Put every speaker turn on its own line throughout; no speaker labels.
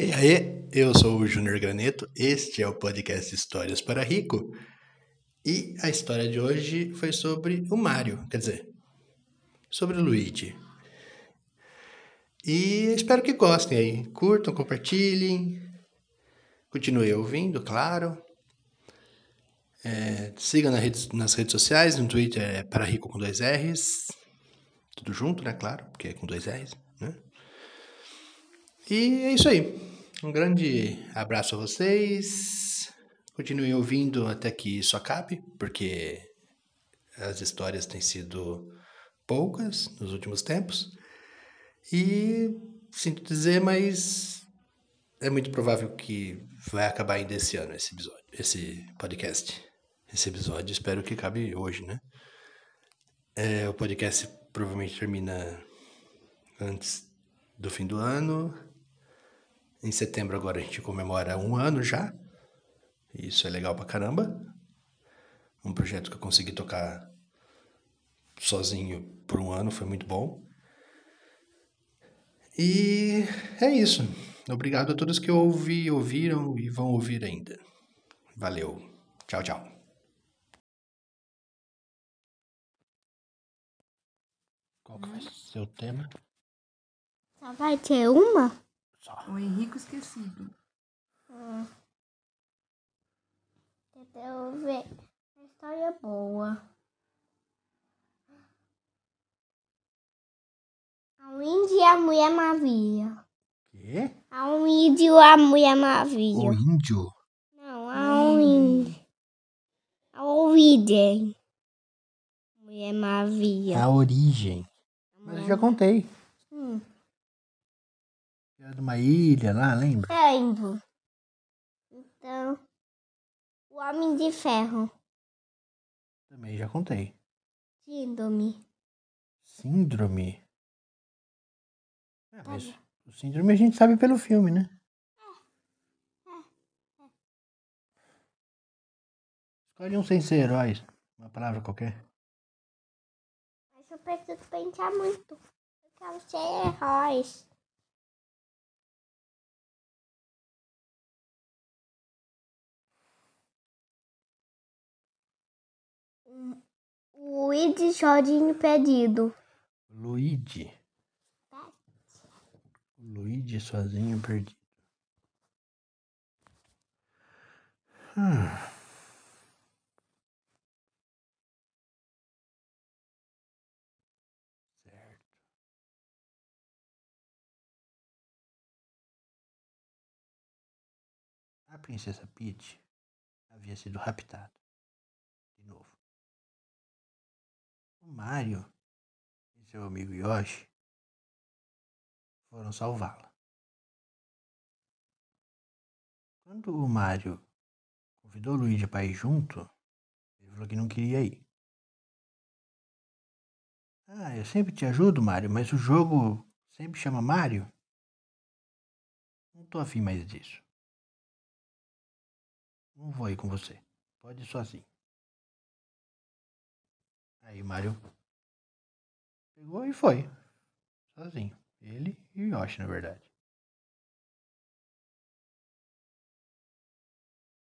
E aí, eu sou o Júnior Graneto, este é o podcast Histórias para Rico. E a história de hoje foi sobre o Mário, quer dizer, sobre o Luigi. E espero que gostem aí. Curtam, compartilhem. Continue ouvindo, claro. É, siga na rede, nas redes sociais, no Twitter é para rico com dois R's. Tudo junto, né? Claro, porque é com dois R's? E é isso aí. Um grande abraço a vocês. Continuem ouvindo até que isso acabe, porque as histórias têm sido poucas nos últimos tempos. E sinto dizer, mas é muito provável que vai acabar ainda esse ano esse episódio, esse podcast. Esse episódio, espero que acabe hoje, né? É, o podcast provavelmente termina antes do fim do ano. Em setembro agora a gente comemora um ano já. Isso é legal pra caramba. Um projeto que eu consegui tocar sozinho por um ano, foi muito bom. E é isso. Obrigado a todos que ouvi, ouviram e vão ouvir ainda. Valeu. Tchau, tchau. Qual que vai ser o tema?
Só vai ter uma?
Só.
O Henrico esquecido.
Hum. Entendeu? Ver. A história é boa. A Índia e a Mulher Maravilha.
Quê?
A um índio e a Mulher
O
Maravilha.
índio?
Não, a um índio. A origem. Mulher Maravilha.
A origem. Mas eu já contei. Era de uma ilha lá, lembra?
lembro. Então, o Homem de Ferro.
Também já contei.
Síndrome.
Síndrome. É, mas o síndrome a gente sabe pelo filme, né? Escolhe um sem ser heróis. Uma palavra qualquer.
Mas eu preciso pensar muito. Eu quero ser heróis. Luigi Jorginho Perdido.
Luigi. Luigi sozinho perdido. Hum. Certo. A princesa Peach havia sido raptada. Mario e seu amigo Yoshi foram salvá-la. Quando o Mario convidou o Luigi para ir junto, ele falou que não queria ir. Ah, eu sempre te ajudo, Mario, mas o jogo sempre chama Mario. Não tô afim mais disso. Não vou ir com você. Pode ir sozinho. Aí Mario pegou e foi. Sozinho. Ele e o Yoshi, na verdade.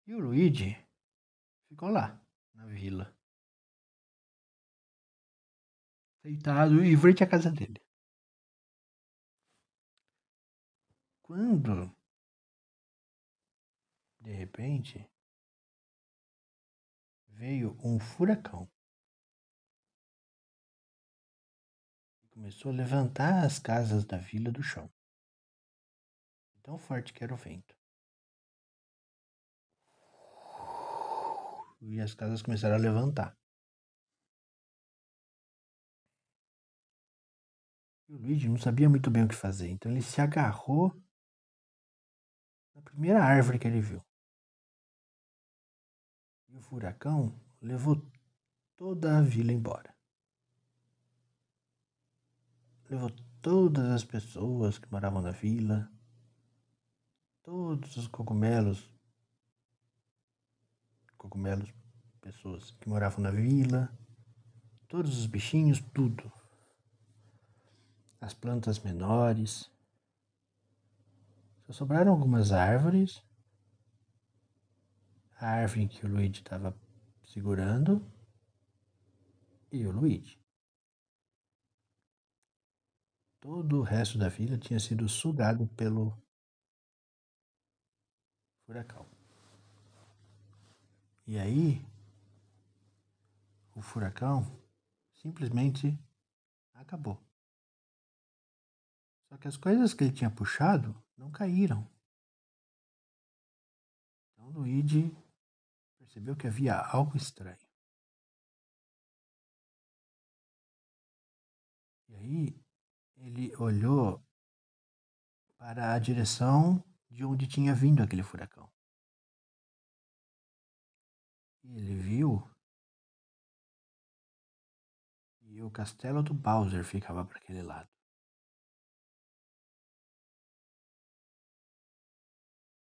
E o Luigi ficou lá, na vila. Deitado em frente à casa dele. Quando, de repente, veio um furacão. Começou a levantar as casas da vila do chão. Tão forte que era o vento. E as casas começaram a levantar. E o Luigi não sabia muito bem o que fazer, então ele se agarrou na primeira árvore que ele viu. E o furacão levou toda a vila embora. Levou todas as pessoas que moravam na vila, todos os cogumelos, cogumelos, pessoas que moravam na vila, todos os bichinhos, tudo. As plantas menores. Só sobraram algumas árvores. A árvore que o Luigi estava segurando e o Luigi. Todo o resto da vila tinha sido sugado pelo furacão. E aí, o furacão simplesmente acabou. Só que as coisas que ele tinha puxado não caíram. Então Luigi percebeu que havia algo estranho. E aí ele olhou para a direção de onde tinha vindo aquele furacão. Ele viu que o castelo do Bowser ficava para aquele lado.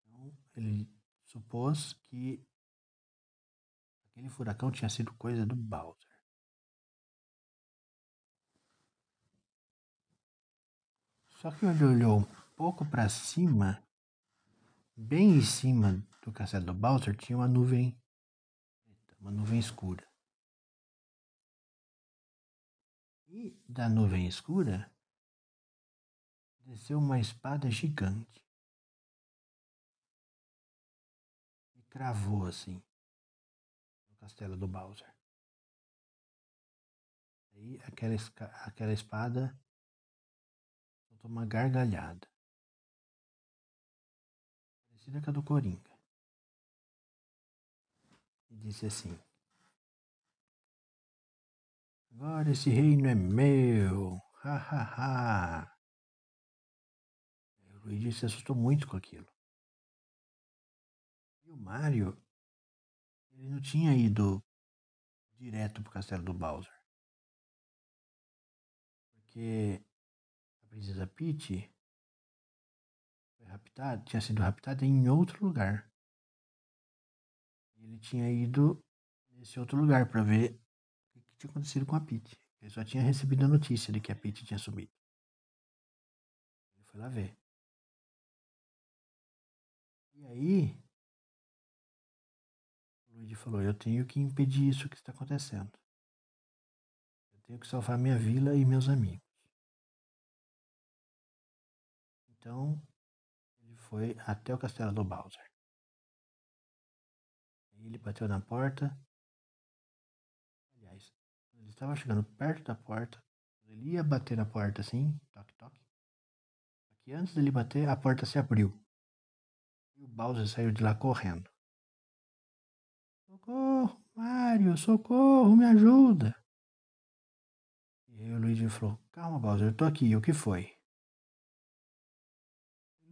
Então, ele supôs que aquele furacão tinha sido coisa do Bowser. Só que ele olhou um pouco para cima, bem em cima do castelo do Bowser tinha uma nuvem, uma nuvem escura. E da nuvem escura desceu uma espada gigante e cravou assim no castelo do Bowser. Aí aquela, aquela espada soltou uma gargalhada, parecida com a do Coringa, e disse assim: Agora esse reino é meu, ha ha ha. O Luigi se assustou muito com aquilo. E o Mario, ele não tinha ido direto pro castelo do Bowser. Porque princesa Peach foi raptada, tinha sido raptada em outro lugar. Ele tinha ido nesse outro lugar para ver o que tinha acontecido com a Peach. Ele só tinha recebido a notícia de que a Peach tinha sumido. Ele foi lá ver. E aí, o Luigi falou: Eu tenho que impedir isso que está acontecendo. Eu tenho que salvar minha vila e meus amigos. Então, ele foi até o castelo do Bowser. Ele bateu na porta. Aliás, ele estava chegando perto da porta. Ele ia bater na porta assim, toque, toque. Só que antes dele bater, a porta se abriu. E o Bowser saiu de lá correndo. Socorro, Mario, socorro, me ajuda. E aí o Luigi falou: Calma, Bowser, eu tô aqui, o que foi?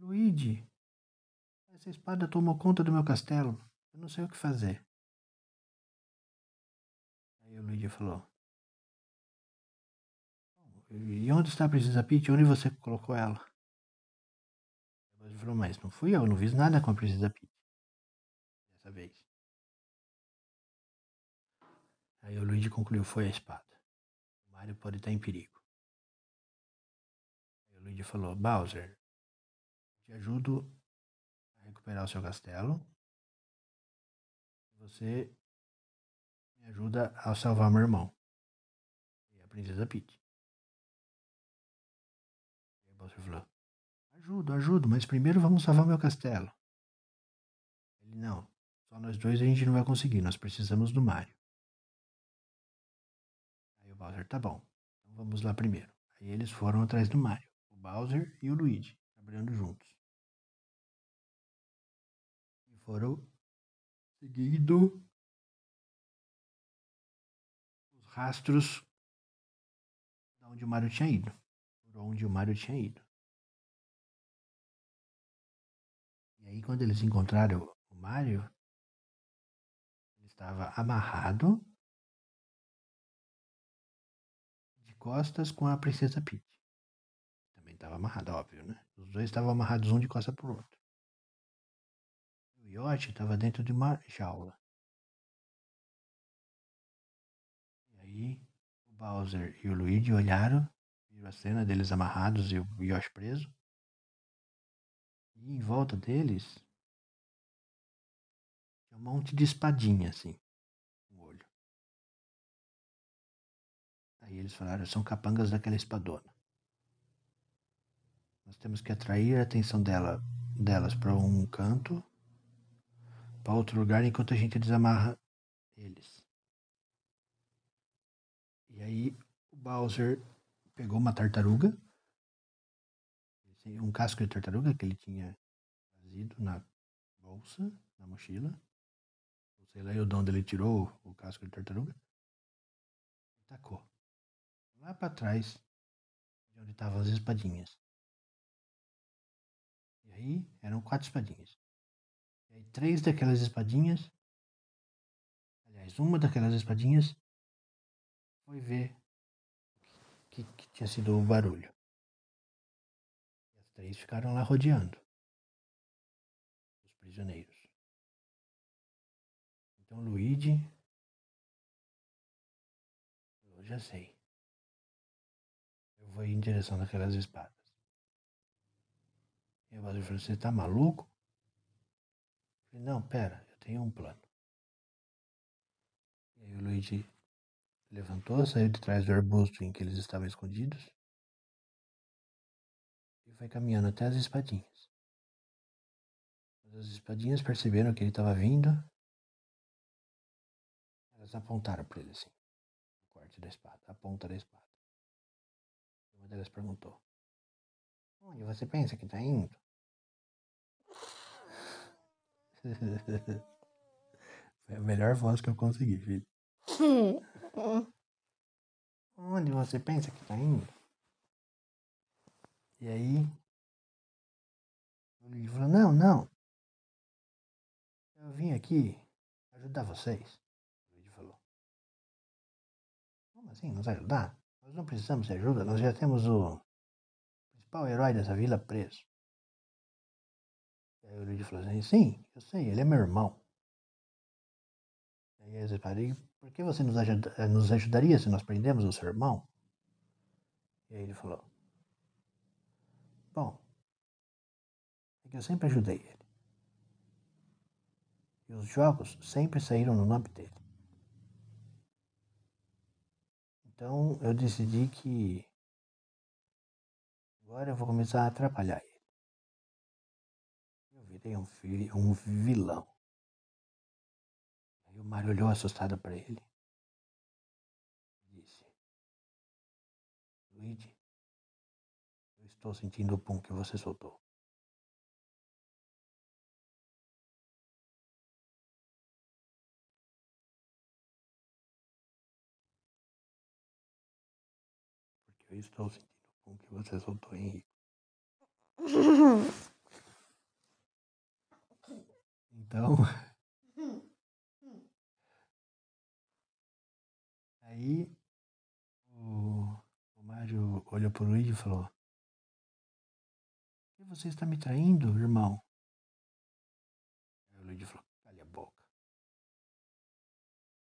Luigi, essa espada tomou conta do meu castelo. Eu não sei o que fazer. Aí o Luigi falou: E onde está a Princesa Peach? Onde você colocou ela? Ele falou: Mas não fui eu, não fiz nada com a Princesa Peach. Dessa vez. Aí o Luigi concluiu: Foi a espada. O Mario pode estar em perigo. Aí o Luigi falou: Bowser, te ajudo a recuperar o seu castelo. Você me ajuda a salvar meu irmão. E a princesa Peach. E aí você falou, ajudo, ajudo, mas primeiro vamos salvar meu castelo. Ele, não, só nós dois a gente não vai conseguir, nós precisamos do Mario. Aí o Bowser, tá bom, então vamos lá primeiro. Aí eles foram atrás do Mario, o Bowser e o Luigi, trabalhando juntos foram seguindo os rastros de onde o Mario tinha ido. Por onde o Mario tinha ido. E aí quando eles encontraram o Mario, ele estava amarrado de costas com a princesa Peach. Também estava amarrado, óbvio, né? Os dois estavam amarrados um de costas para o outro. O iote estava dentro de uma jaula. E aí o Bowser e o Luigi olharam, viram a cena deles amarrados e o Yoshi preso. E em volta deles tinha um monte de espadinha, assim, no olho. Aí eles falaram, são capangas daquela espadona. Nós temos que atrair a atenção dela, delas para um canto, para outro lugar, enquanto a gente desamarra eles. E aí o Bowser pegou uma tartaruga, um casco de tartaruga que ele tinha trazido na bolsa, na mochila. Sei lá, o onde ele tirou o casco de tartaruga. E tacou. Lá para trás, de onde estavam as espadinhas. E aí eram quatro espadinhas. E aí três daquelas espadinhas, aliás, uma daquelas espadinhas foi ver que, que tinha sido o barulho. E as três ficaram lá rodeando os prisioneiros. Então Luigi. Eu já sei. Eu vou ir em direção daquelas espadas. E o Basil falou: Você tá maluco? Falei: Não, pera, eu tenho um plano. E aí o Luigi levantou, saiu de trás do arbusto em que eles estavam escondidos e foi caminhando até as espadinhas. As espadinhas perceberam que ele estava vindo elas apontaram para ele assim, o corte da espada, a ponta da espada. Uma delas perguntou: Onde você pensa que está indo? Foi a melhor voz que eu consegui, filho. Onde você pensa que está indo? E aí, ele falou: Não, não. Eu vim aqui ajudar vocês. Como assim? Nos ajudar? Nós não precisamos de ajuda, nós já temos o principal herói dessa vila preso. Aí o Luigi falou assim, sim, eu sei, ele é meu irmão. Aí eles falaram, por que você nos, ajuda, eh, nos ajudaria se nós prendemos o seu irmão? E aí ele falou, bom, é que eu sempre ajudei ele. E os jogos sempre saíram no nome dele. Então eu decidi que agora eu vou começar a atrapalhar ele. Virei um, um vilão. Aí o Mario olhou assustado para ele disse: Luigi, eu estou sentindo o pum que você soltou. Eu estou sentindo com que você soltou, Henrique. Então. Aí o, o Mário olhou pro Luigi e falou: Por que você está me traindo, irmão? Aí o Luigi falou: Cale a boca.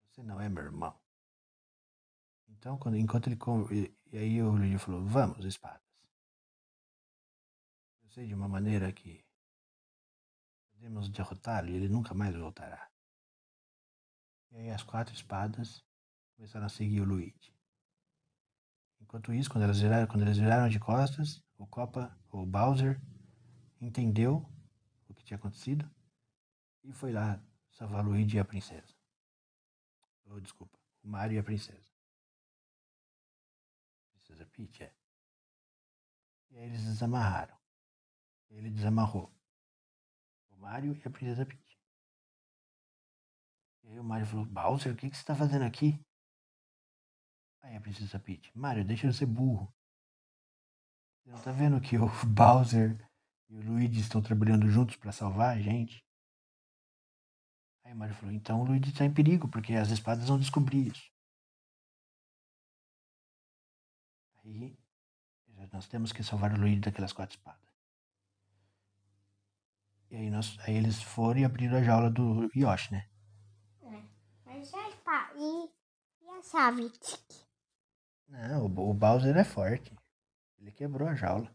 Você não é meu irmão. Então, quando, enquanto ele. E aí o Luigi falou: Vamos, espadas. Eu sei de uma maneira que podemos derrotá-lo e ele nunca mais voltará. E aí as quatro espadas começaram a seguir o Luigi. Enquanto isso, quando elas viraram, quando eles viraram de costas, o Copa, o Bowser, entendeu o que tinha acontecido e foi lá salvar o Luigi e a princesa. Oh, desculpa, o Mario e a princesa. Princesa Peach, é. E aí eles desamarraram. Ele desamarrou Mario e a Princesa Peach. E aí o Mario falou, Bowser, o que, que você está fazendo aqui? Aí a Princesa Peach, Mario, deixa eu ser burro. Você não tá vendo que o Bowser e o Luigi estão trabalhando juntos para salvar a gente? Aí o Mario falou, então o Luigi está em perigo, porque as espadas vão descobrir isso. Aí nós temos que salvar o Luigi daquelas quatro espadas. E aí, nós, aí eles foram e abriram a jaula do Yoshi, né?
É. Mas já, e, e a chave?
Não, o, o Bowser é forte. Ele quebrou a jaula.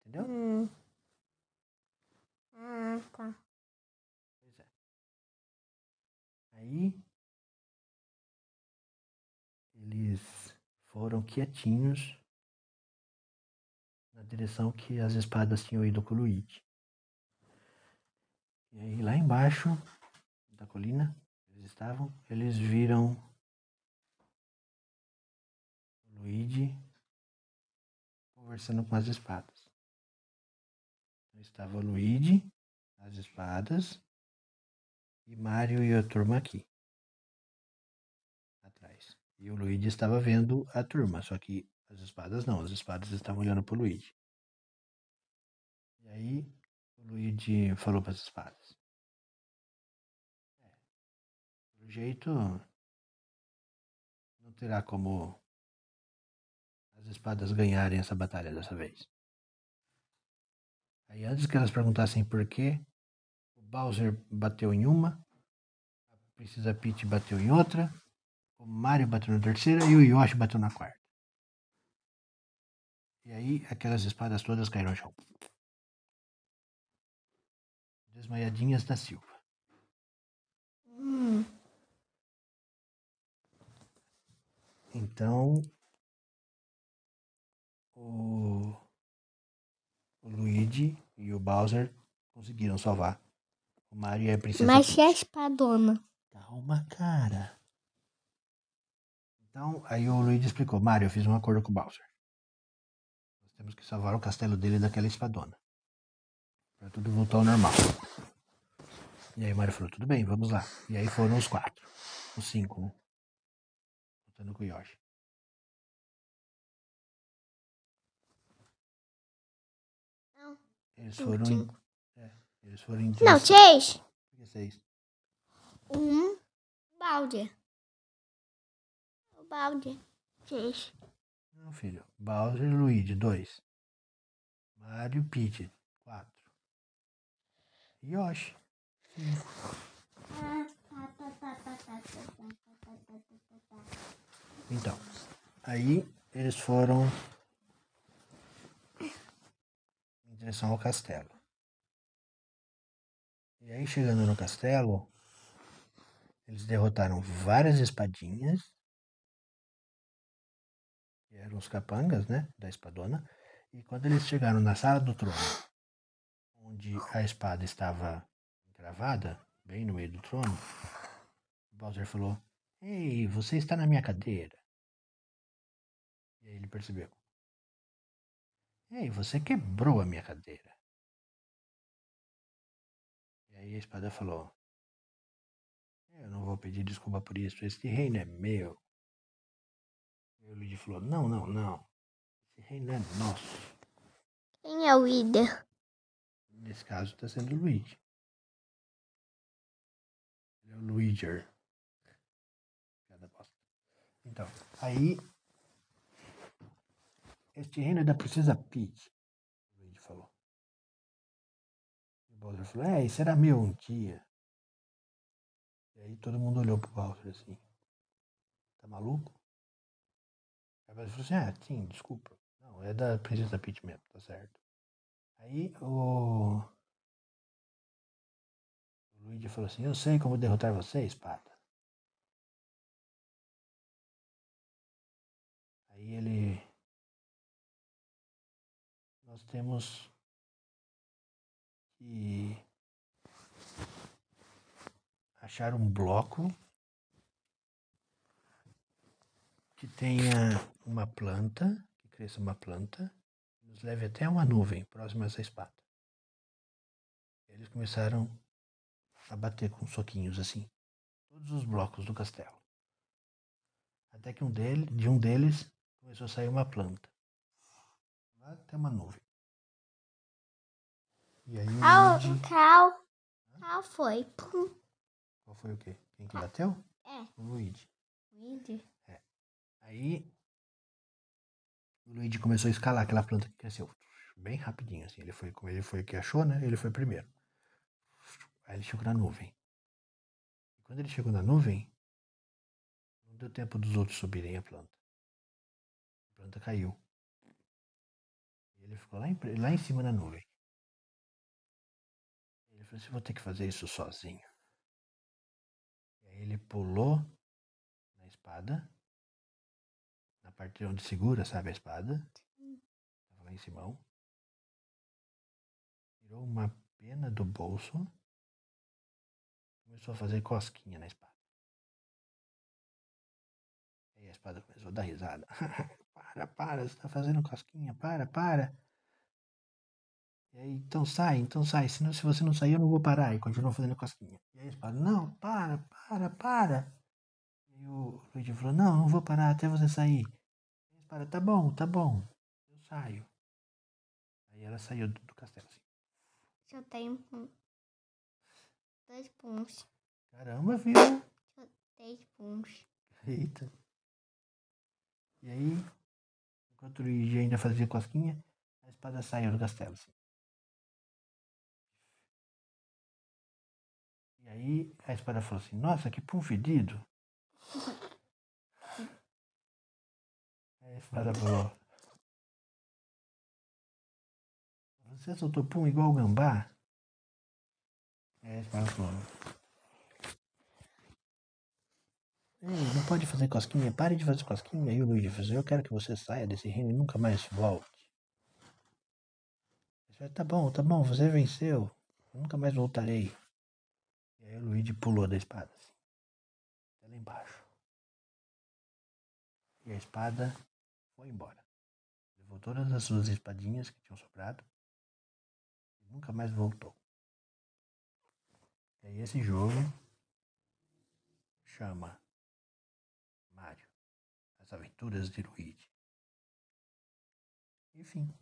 Entendeu?
Hum. Ah, tá. Pois é. Aí.
Eles foram quietinhos na direção que as espadas tinham ido com o Luigi. E aí lá embaixo da colina eles estavam, eles viram o Luigi conversando com as espadas. Então, estava o Luigi, as espadas e Mario e a turma aqui atrás. E o Luigi estava vendo a turma, só que as espadas não, as espadas estavam olhando pro Luigi. E aí o Luigi falou para as espadas. É, pelo jeito não terá como as espadas ganharem essa batalha dessa vez. Aí antes que elas perguntassem por quê, o Bowser bateu em uma, a Princesa Peach bateu em outra, o Mario bateu na terceira e o Yoshi bateu na quarta. E aí aquelas espadas todas caíram no chão. Desmaiadinhas da Silva.
Hum.
Então o, o Luigi e o Bowser conseguiram salvar o Mario e a Princesa
Mas
Peach.
e a espadona?
Calma, cara. Então, aí o Luigi explicou: Mario, eu fiz um acordo com o Bowser. Nós temos que salvar o castelo dele daquela espadona. Pra tudo voltar ao normal. E aí o Mario falou: tudo bem, vamos lá. E aí foram os quatro. Os cinco, né? Contando com o Yoshi. Eles foram em. É, eles foram em.
Não, seis.
Por que seis?
Um balde. O balde. Seis.
Não, filho. Bowser e Luigi, dois. Mario Peach. Yoshi. Então, aí eles foram em direção ao castelo. E aí, chegando no castelo, eles derrotaram várias espadinhas, que eram os capangas, né, da espadona. E quando eles chegaram na sala do trono, onde a espada estava encravada, bem no meio do trono, Bowser falou: Ei, você está na minha cadeira. E aí ele percebeu. Ei, você quebrou a minha cadeira. E aí a espada falou: Eu não vou pedir desculpa por isso, este reino é meu. E o Luigi falou: Não, não, não. Esse reino é nosso.
Quem é o líder?
Nesse caso está sendo o Luigi. Ele é o bosta. Então, aí. Este reino é da Princesa Peach. O Luigi falou. O Bowser falou: É, isso era meu um dia. E aí todo mundo olhou pro Bowser assim: Tá maluco? Aí o Bowser falou assim: Ah, sim, desculpa. Não, é da Princesa Peach mesmo, tá certo. Aí o. O Luigi falou assim: Eu sei como derrotar você, espada. Aí ele. Nós temos que achar um bloco que tenha uma planta, que cresça uma planta, leve até uma nuvem próxima a essa espada. Eles começaram a bater com soquinhos assim, todos os blocos do castelo. Até que um dele, de um deles começou a sair uma planta. Lá até uma nuvem. E aí o
Ah, o Cal. Cal foi. Pum.
Qual foi o quê? Quem que bateu?
É.
O Luigi.
Luigi.
Aí o Luigi começou a escalar aquela planta que cresceu bem rapidinho, assim. Ele foi, ele foi que achou, né? Ele foi primeiro. Aí ele chegou na nuvem. Quando ele chegou na nuvem, não deu tempo dos outros subirem a planta. A planta caiu. Ele ficou lá em, lá em cima da nuvem. Ele falou assim, vou ter que fazer isso sozinho. E aí ele pulou na espada, na parte onde segura, sabe, a espada. Tava lá em Simão. Tirou uma pena do bolso. Começou a fazer cosquinha na espada. Aí a espada começou a dar risada. para, para, você tá fazendo cosquinha, para, para. E aí, então sai, então sai. Senão, se você não sair, eu não vou parar. E continuou fazendo cosquinha. E aí a espada, não, para, para, para. E o Luigi falou, não, não vou parar até você sair. A espada, tá bom, tá bom. Eu saio. Aí ela saiu do, do castelo, assim.
Eu tenho um- dois punhos.
Caramba, viu?
Três punhos.
Eita. E aí, enquanto o Luigi ainda fazia cosquinha, a espada saiu do castelo. Assim. E aí a espada falou assim, nossa, que pum fedido. Aí a espada falou. Você soltou pum igual o gambá? Aí a espada falou. Ei, não pode fazer cosquinha, pare de fazer cosquinha. Aí o Luigi falou, eu quero que você saia desse reino e nunca mais volte. Tá bom, tá bom, você venceu. Eu nunca mais voltarei. E aí o Luigi pulou da espada, assim. Até lá embaixo. E a espada foi embora. Levou todas as suas espadinhas que tinham sobrado. E nunca mais voltou. E aí esse jogo chama Mario. As aventuras de Luigi. Enfim.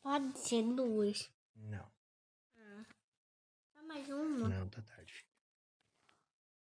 Pode ser duas.
Não,
Só mais uma.
não, tá tarde.